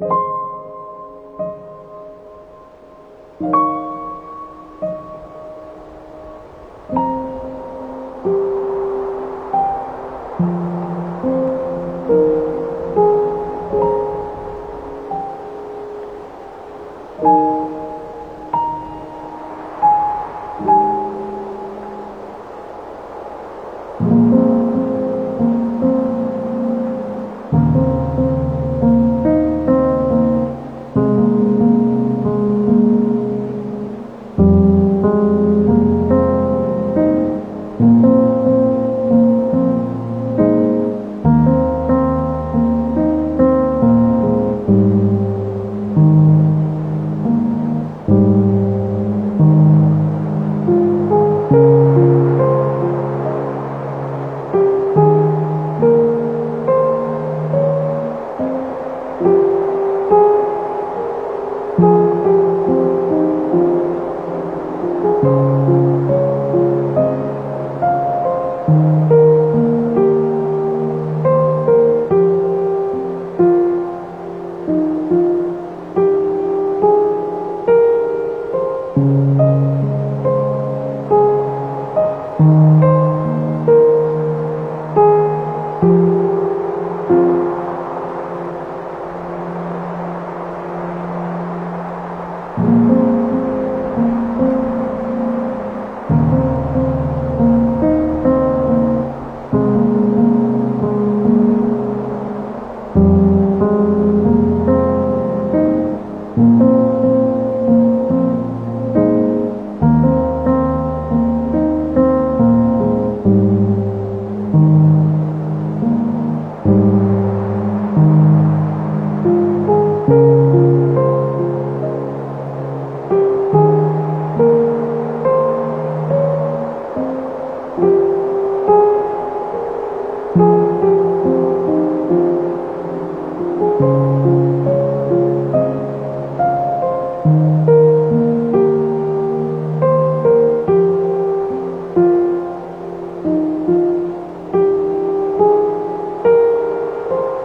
you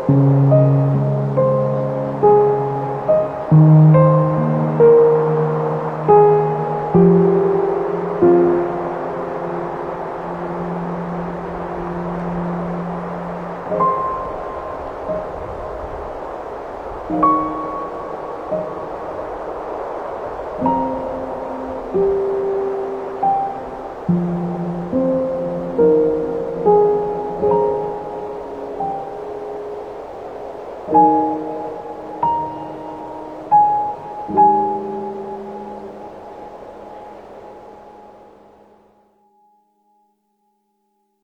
うん。